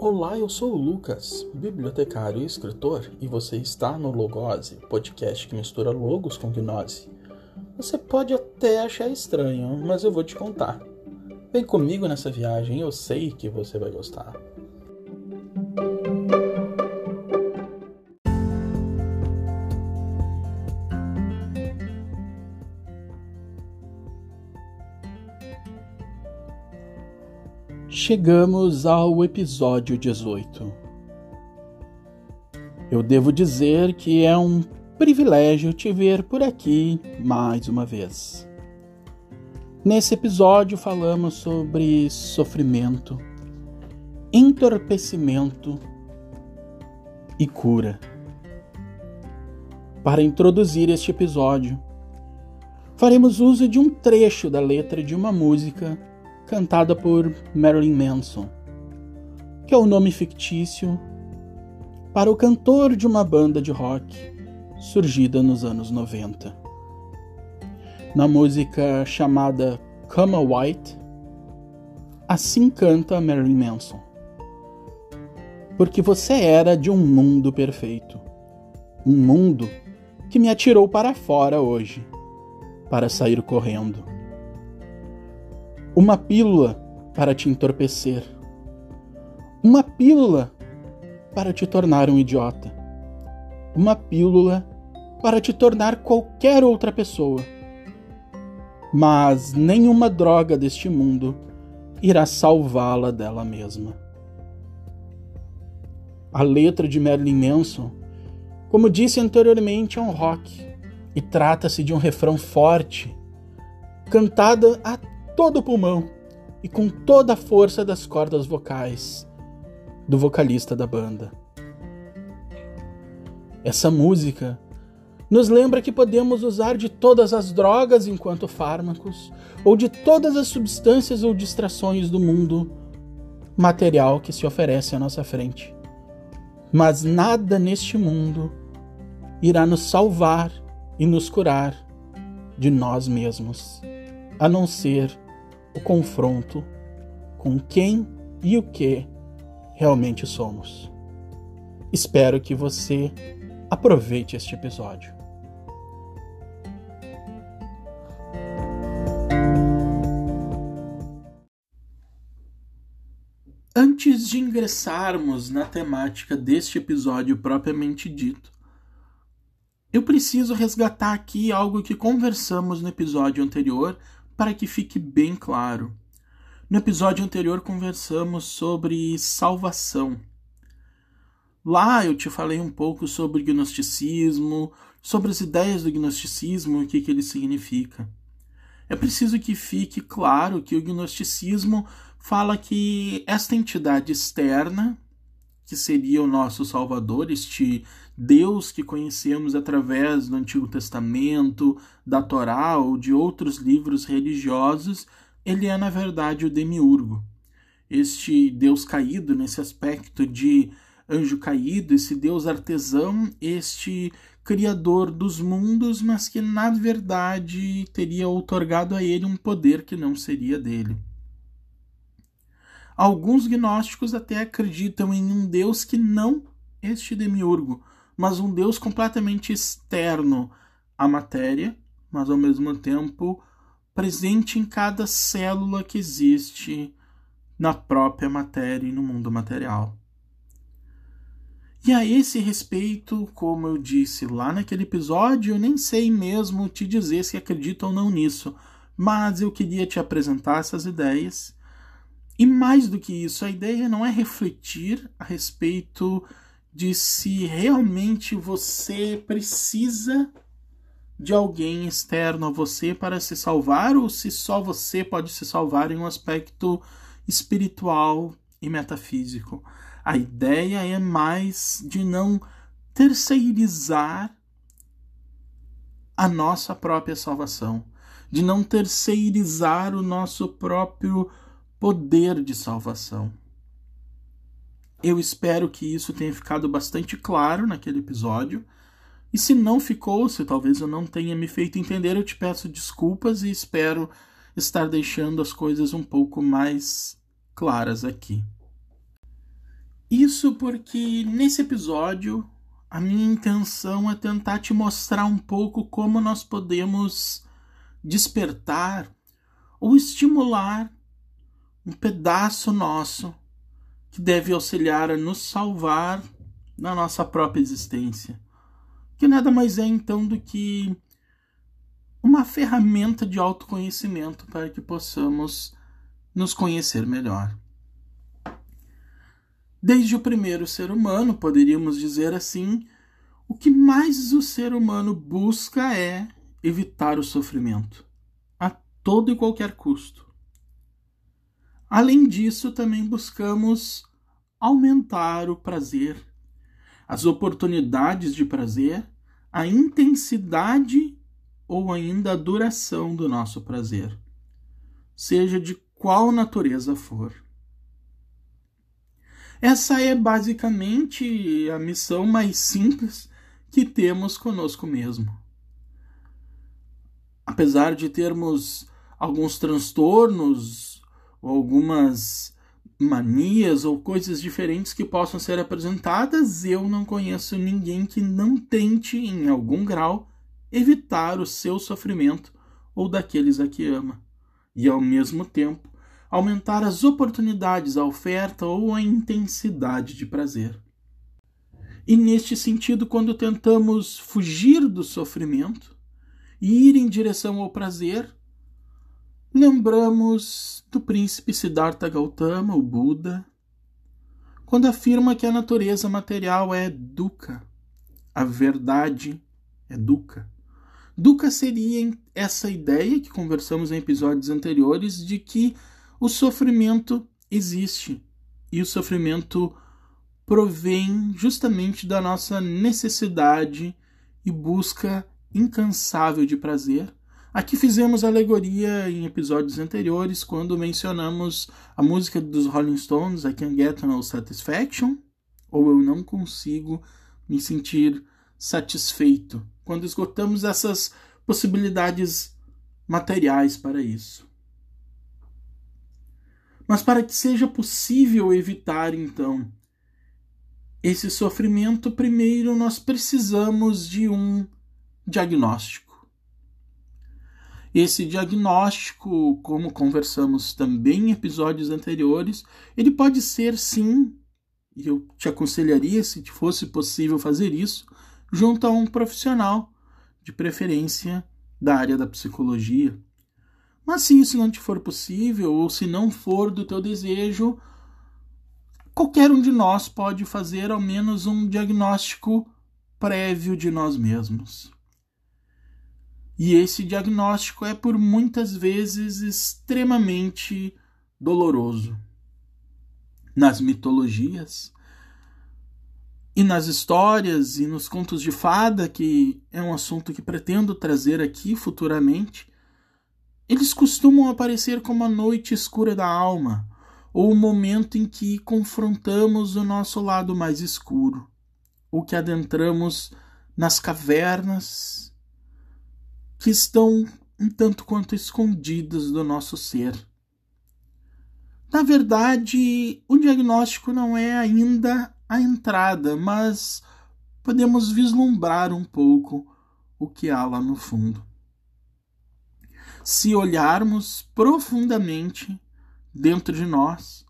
Olá, eu sou o Lucas, bibliotecário e escritor, e você está no Logose, podcast que mistura logos com gnose. Você pode até achar estranho, mas eu vou te contar. Vem comigo nessa viagem, eu sei que você vai gostar. Chegamos ao episódio 18. Eu devo dizer que é um privilégio te ver por aqui mais uma vez. Nesse episódio falamos sobre sofrimento, entorpecimento e cura. Para introduzir este episódio, faremos uso de um trecho da letra de uma música cantada por Marilyn Manson, que é o nome fictício para o cantor de uma banda de rock surgida nos anos 90. Na música chamada Come White, assim canta Marilyn Manson. Porque você era de um mundo perfeito. Um mundo que me atirou para fora hoje, para sair correndo uma pílula para te entorpecer, uma pílula para te tornar um idiota, uma pílula para te tornar qualquer outra pessoa. Mas nenhuma droga deste mundo irá salvá-la dela mesma. A letra de Marilyn Manson, como disse anteriormente, é um rock e trata-se de um refrão forte, cantada a todo o pulmão e com toda a força das cordas vocais do vocalista da banda. Essa música nos lembra que podemos usar de todas as drogas enquanto fármacos, ou de todas as substâncias ou distrações do mundo material que se oferece à nossa frente. Mas nada neste mundo irá nos salvar e nos curar de nós mesmos, a não ser o confronto com quem e o que realmente somos. Espero que você aproveite este episódio. Antes de ingressarmos na temática deste episódio propriamente dito, eu preciso resgatar aqui algo que conversamos no episódio anterior para que fique bem claro. No episódio anterior conversamos sobre salvação. Lá eu te falei um pouco sobre o gnosticismo, sobre as ideias do gnosticismo e o que, que ele significa. É preciso que fique claro que o gnosticismo fala que esta entidade externa, que seria o nosso Salvador, este Deus que conhecemos através do Antigo Testamento, da Torá ou de outros livros religiosos, ele é na verdade o demiurgo. Este Deus caído nesse aspecto de anjo caído, esse Deus artesão, este criador dos mundos, mas que na verdade teria outorgado a ele um poder que não seria dele. Alguns gnósticos até acreditam em um Deus que não este demiurgo, mas um Deus completamente externo à matéria, mas ao mesmo tempo presente em cada célula que existe na própria matéria e no mundo material. E a esse respeito, como eu disse lá naquele episódio, eu nem sei mesmo te dizer se acredito ou não nisso, mas eu queria te apresentar essas ideias. E mais do que isso, a ideia não é refletir a respeito de se realmente você precisa de alguém externo a você para se salvar ou se só você pode se salvar em um aspecto espiritual e metafísico. A ideia é mais de não terceirizar a nossa própria salvação, de não terceirizar o nosso próprio poder de salvação. Eu espero que isso tenha ficado bastante claro naquele episódio. E se não ficou, se talvez eu não tenha me feito entender, eu te peço desculpas e espero estar deixando as coisas um pouco mais claras aqui. Isso porque nesse episódio a minha intenção é tentar te mostrar um pouco como nós podemos despertar ou estimular um pedaço nosso que deve auxiliar a nos salvar na nossa própria existência. Que nada mais é então do que uma ferramenta de autoconhecimento para que possamos nos conhecer melhor. Desde o primeiro ser humano, poderíamos dizer assim, o que mais o ser humano busca é evitar o sofrimento, a todo e qualquer custo. Além disso, também buscamos aumentar o prazer, as oportunidades de prazer, a intensidade ou ainda a duração do nosso prazer, seja de qual natureza for. Essa é basicamente a missão mais simples que temos conosco mesmo. Apesar de termos alguns transtornos, ou algumas manias ou coisas diferentes que possam ser apresentadas, eu não conheço ninguém que não tente, em algum grau, evitar o seu sofrimento ou daqueles a que ama, e ao mesmo tempo aumentar as oportunidades, a oferta ou a intensidade de prazer. E neste sentido, quando tentamos fugir do sofrimento e ir em direção ao prazer, lembramos do príncipe Siddhartha Gautama, o Buda, quando afirma que a natureza material é dukkha, a verdade é dukkha. Dukkha seria essa ideia que conversamos em episódios anteriores de que o sofrimento existe e o sofrimento provém justamente da nossa necessidade e busca incansável de prazer. Aqui fizemos alegoria em episódios anteriores quando mencionamos a música dos Rolling Stones, I Can't Get No Satisfaction, ou Eu Não Consigo Me Sentir Satisfeito, quando esgotamos essas possibilidades materiais para isso. Mas para que seja possível evitar, então, esse sofrimento, primeiro nós precisamos de um diagnóstico. Esse diagnóstico, como conversamos também em episódios anteriores, ele pode ser sim, e eu te aconselharia, se fosse possível fazer isso, junto a um profissional, de preferência da área da psicologia. Mas se isso não te for possível, ou se não for do teu desejo, qualquer um de nós pode fazer ao menos um diagnóstico prévio de nós mesmos. E esse diagnóstico é por muitas vezes extremamente doloroso. Nas mitologias e nas histórias e nos contos de fada, que é um assunto que pretendo trazer aqui futuramente, eles costumam aparecer como a noite escura da alma, ou o momento em que confrontamos o nosso lado mais escuro, ou que adentramos nas cavernas que estão um tanto quanto escondidas do nosso ser. Na verdade, o diagnóstico não é ainda a entrada, mas podemos vislumbrar um pouco o que há lá no fundo se olharmos profundamente dentro de nós,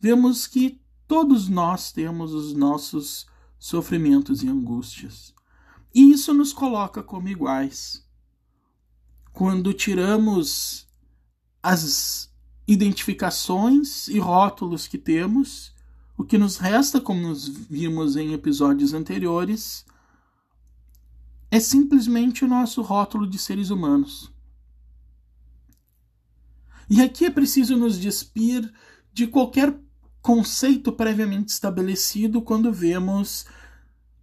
vemos que todos nós temos os nossos sofrimentos e angústias. E isso nos coloca como iguais. Quando tiramos as identificações e rótulos que temos, o que nos resta, como nos vimos em episódios anteriores, é simplesmente o nosso rótulo de seres humanos. E aqui é preciso nos despir de qualquer conceito previamente estabelecido quando vemos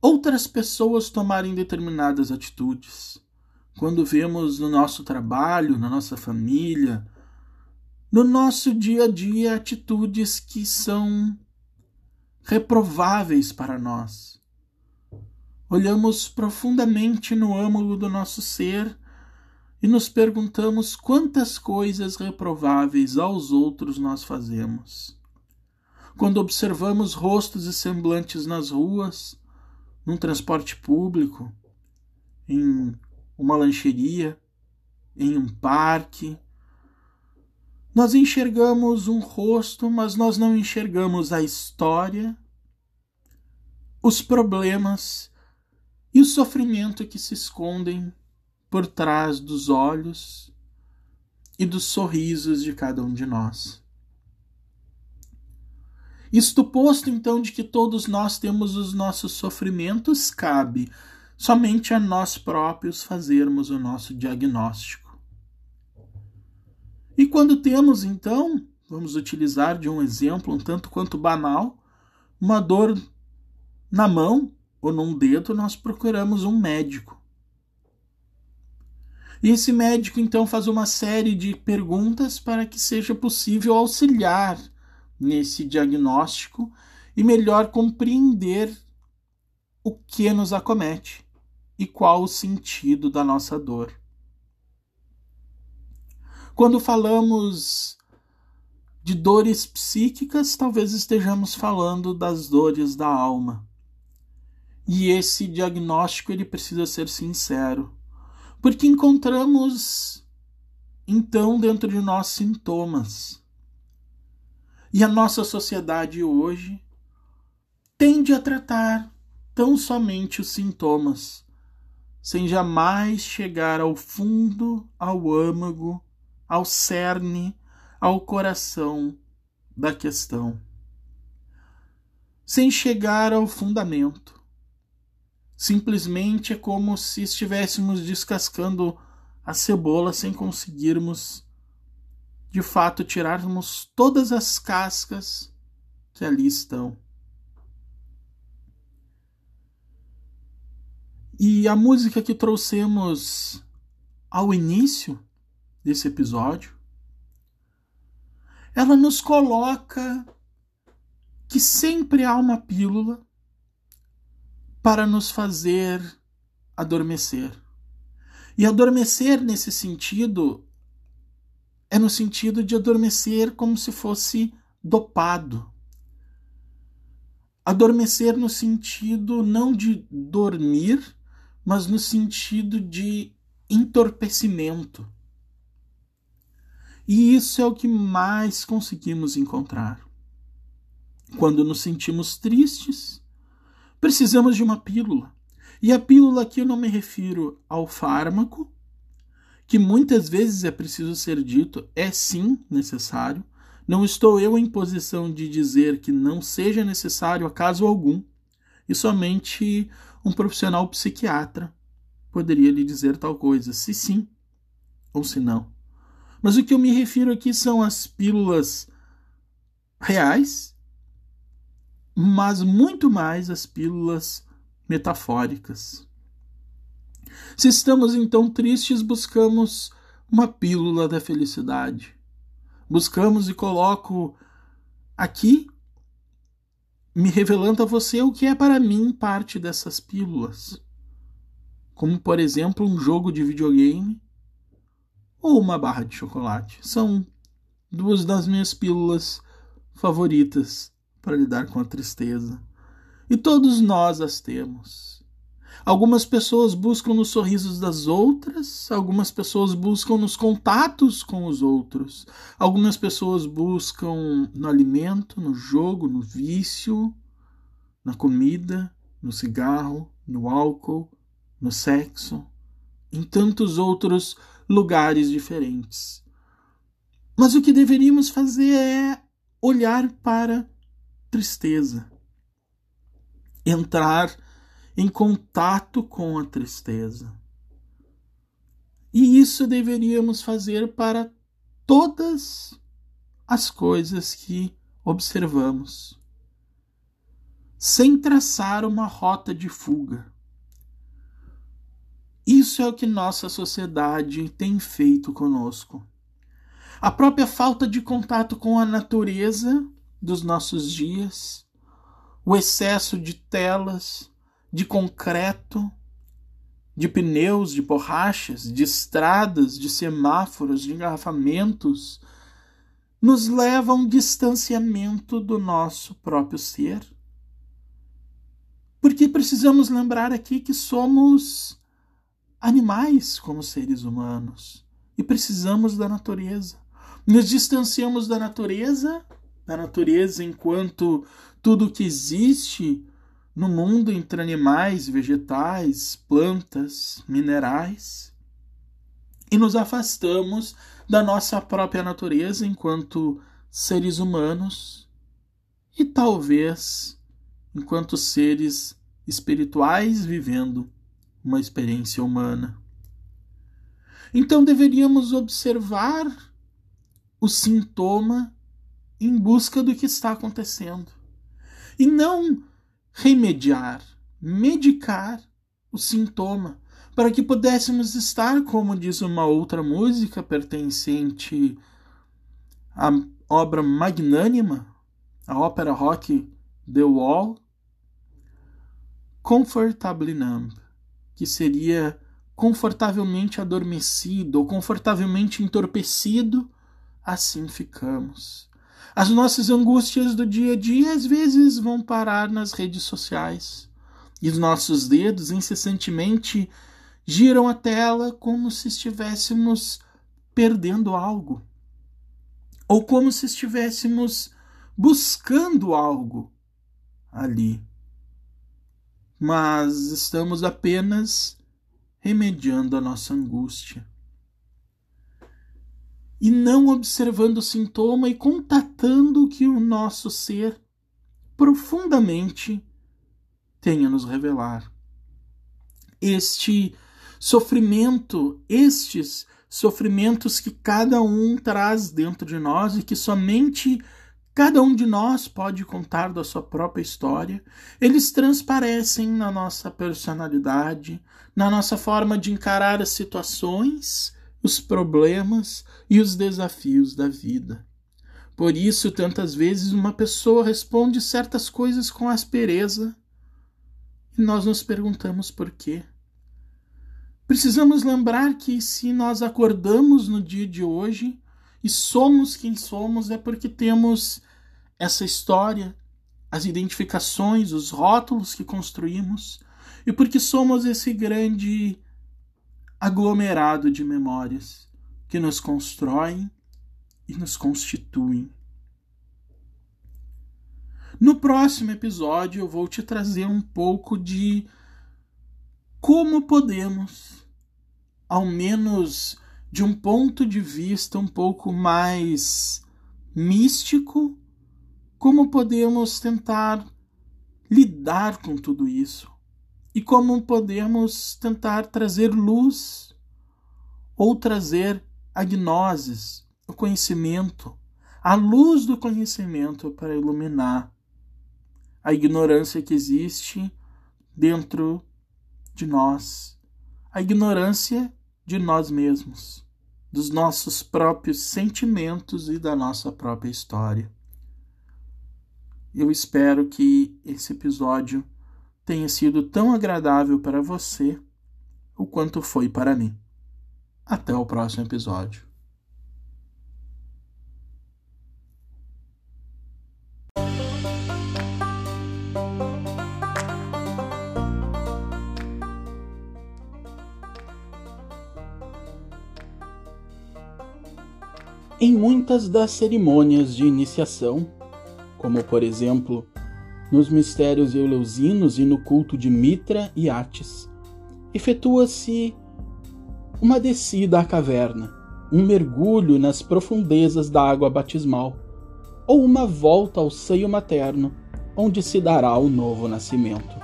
outras pessoas tomarem determinadas atitudes. Quando vemos no nosso trabalho, na nossa família, no nosso dia a dia atitudes que são reprováveis para nós. Olhamos profundamente no âmago do nosso ser e nos perguntamos quantas coisas reprováveis aos outros nós fazemos. quando observamos rostos e semblantes nas ruas, num transporte público, em uma lancheria, em um parque. Nós enxergamos um rosto, mas nós não enxergamos a história, os problemas e o sofrimento que se escondem por trás dos olhos e dos sorrisos de cada um de nós. Isto posto então de que todos nós temos os nossos sofrimentos, cabe somente a nós próprios fazermos o nosso diagnóstico. E quando temos então, vamos utilizar de um exemplo um tanto quanto banal, uma dor na mão ou num dedo, nós procuramos um médico. E esse médico então faz uma série de perguntas para que seja possível auxiliar nesse diagnóstico e melhor compreender o que nos acomete e qual o sentido da nossa dor. Quando falamos de dores psíquicas, talvez estejamos falando das dores da alma. E esse diagnóstico ele precisa ser sincero. Porque encontramos então dentro de nós sintomas. E a nossa sociedade hoje tende a tratar tão somente os sintomas, sem jamais chegar ao fundo, ao âmago, ao cerne, ao coração da questão. Sem chegar ao fundamento. Simplesmente é como se estivéssemos descascando a cebola sem conseguirmos, de fato, tirarmos todas as cascas que ali estão. E a música que trouxemos ao início desse episódio, ela nos coloca que sempre há uma pílula para nos fazer adormecer. E adormecer nesse sentido é no sentido de adormecer como se fosse dopado. Adormecer no sentido não de dormir, mas no sentido de entorpecimento. E isso é o que mais conseguimos encontrar. Quando nos sentimos tristes, Precisamos de uma pílula. E a pílula aqui eu não me refiro ao fármaco, que muitas vezes é preciso ser dito, é sim necessário. Não estou eu em posição de dizer que não seja necessário a caso algum, e somente um profissional psiquiatra poderia lhe dizer tal coisa, se sim ou se não. Mas o que eu me refiro aqui são as pílulas reais mas muito mais as pílulas metafóricas. Se estamos então tristes, buscamos uma pílula da felicidade. Buscamos e coloco aqui, me revelando a você o que é para mim parte dessas pílulas. Como, por exemplo, um jogo de videogame ou uma barra de chocolate. São duas das minhas pílulas favoritas para lidar com a tristeza. E todos nós as temos. Algumas pessoas buscam nos sorrisos das outras, algumas pessoas buscam nos contatos com os outros, algumas pessoas buscam no alimento, no jogo, no vício, na comida, no cigarro, no álcool, no sexo, em tantos outros lugares diferentes. Mas o que deveríamos fazer é olhar para tristeza. Entrar em contato com a tristeza. E isso deveríamos fazer para todas as coisas que observamos, sem traçar uma rota de fuga. Isso é o que nossa sociedade tem feito conosco. A própria falta de contato com a natureza dos nossos dias, o excesso de telas, de concreto, de pneus, de borrachas, de estradas, de semáforos, de engarrafamentos, nos leva a um distanciamento do nosso próprio ser. Porque precisamos lembrar aqui que somos animais como seres humanos e precisamos da natureza. Nos distanciamos da natureza, da natureza enquanto tudo que existe no mundo entre animais, vegetais, plantas, minerais, e nos afastamos da nossa própria natureza enquanto seres humanos e talvez enquanto seres espirituais vivendo uma experiência humana. Então deveríamos observar o sintoma em busca do que está acontecendo e não remediar, medicar o sintoma para que pudéssemos estar, como diz uma outra música pertencente à obra magnânima, a ópera rock The Wall, Comfortably Numb, que seria confortavelmente adormecido ou confortavelmente entorpecido, assim ficamos. As nossas angústias do dia a dia às vezes vão parar nas redes sociais e os nossos dedos incessantemente giram a tela como se estivéssemos perdendo algo, ou como se estivéssemos buscando algo ali. Mas estamos apenas remediando a nossa angústia. E não observando o sintoma e contatando que o nosso ser profundamente tenha nos revelar. Este sofrimento, estes sofrimentos que cada um traz dentro de nós e que somente cada um de nós pode contar da sua própria história, eles transparecem na nossa personalidade, na nossa forma de encarar as situações, os problemas e os desafios da vida. Por isso, tantas vezes uma pessoa responde certas coisas com aspereza e nós nos perguntamos por quê. Precisamos lembrar que se nós acordamos no dia de hoje e somos quem somos, é porque temos essa história, as identificações, os rótulos que construímos, e porque somos esse grande aglomerado de memórias que nos constroem e nos constituem. No próximo episódio, eu vou te trazer um pouco de como podemos, ao menos de um ponto de vista um pouco mais místico, como podemos tentar lidar com tudo isso e como podemos tentar trazer luz ou trazer a gnoses, o conhecimento, a luz do conhecimento para iluminar a ignorância que existe dentro de nós, a ignorância de nós mesmos, dos nossos próprios sentimentos e da nossa própria história. Eu espero que esse episódio tenha sido tão agradável para você o quanto foi para mim. Até o próximo episódio. Em muitas das cerimônias de iniciação, como por exemplo nos mistérios eleusinos e no culto de Mitra e Atis, efetua-se uma descida à caverna, um mergulho nas profundezas da água batismal, ou uma volta ao seio materno, onde se dará o novo nascimento.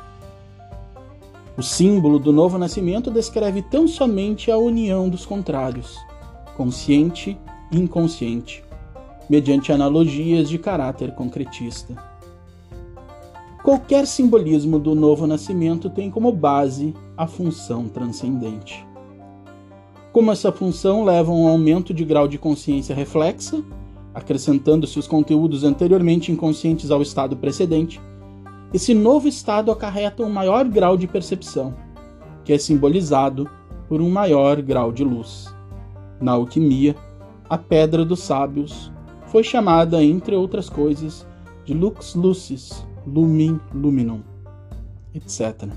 O símbolo do novo nascimento descreve tão somente a união dos contrários, consciente inconsciente, mediante analogias de caráter concretista. Qualquer simbolismo do novo nascimento tem como base a função transcendente. Como essa função leva a um aumento de grau de consciência reflexa, acrescentando-se os conteúdos anteriormente inconscientes ao estado precedente, esse novo estado acarreta um maior grau de percepção, que é simbolizado por um maior grau de luz. Na alquimia, a pedra dos sábios foi chamada, entre outras coisas, de Lux Lucis, Lumin Luminum, etc.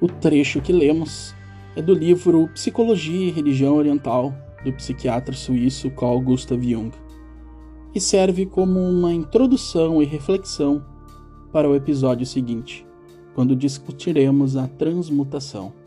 O trecho que lemos é do livro Psicologia e Religião Oriental do psiquiatra suíço Carl Gustav Jung e serve como uma introdução e reflexão para o episódio seguinte, quando discutiremos a transmutação.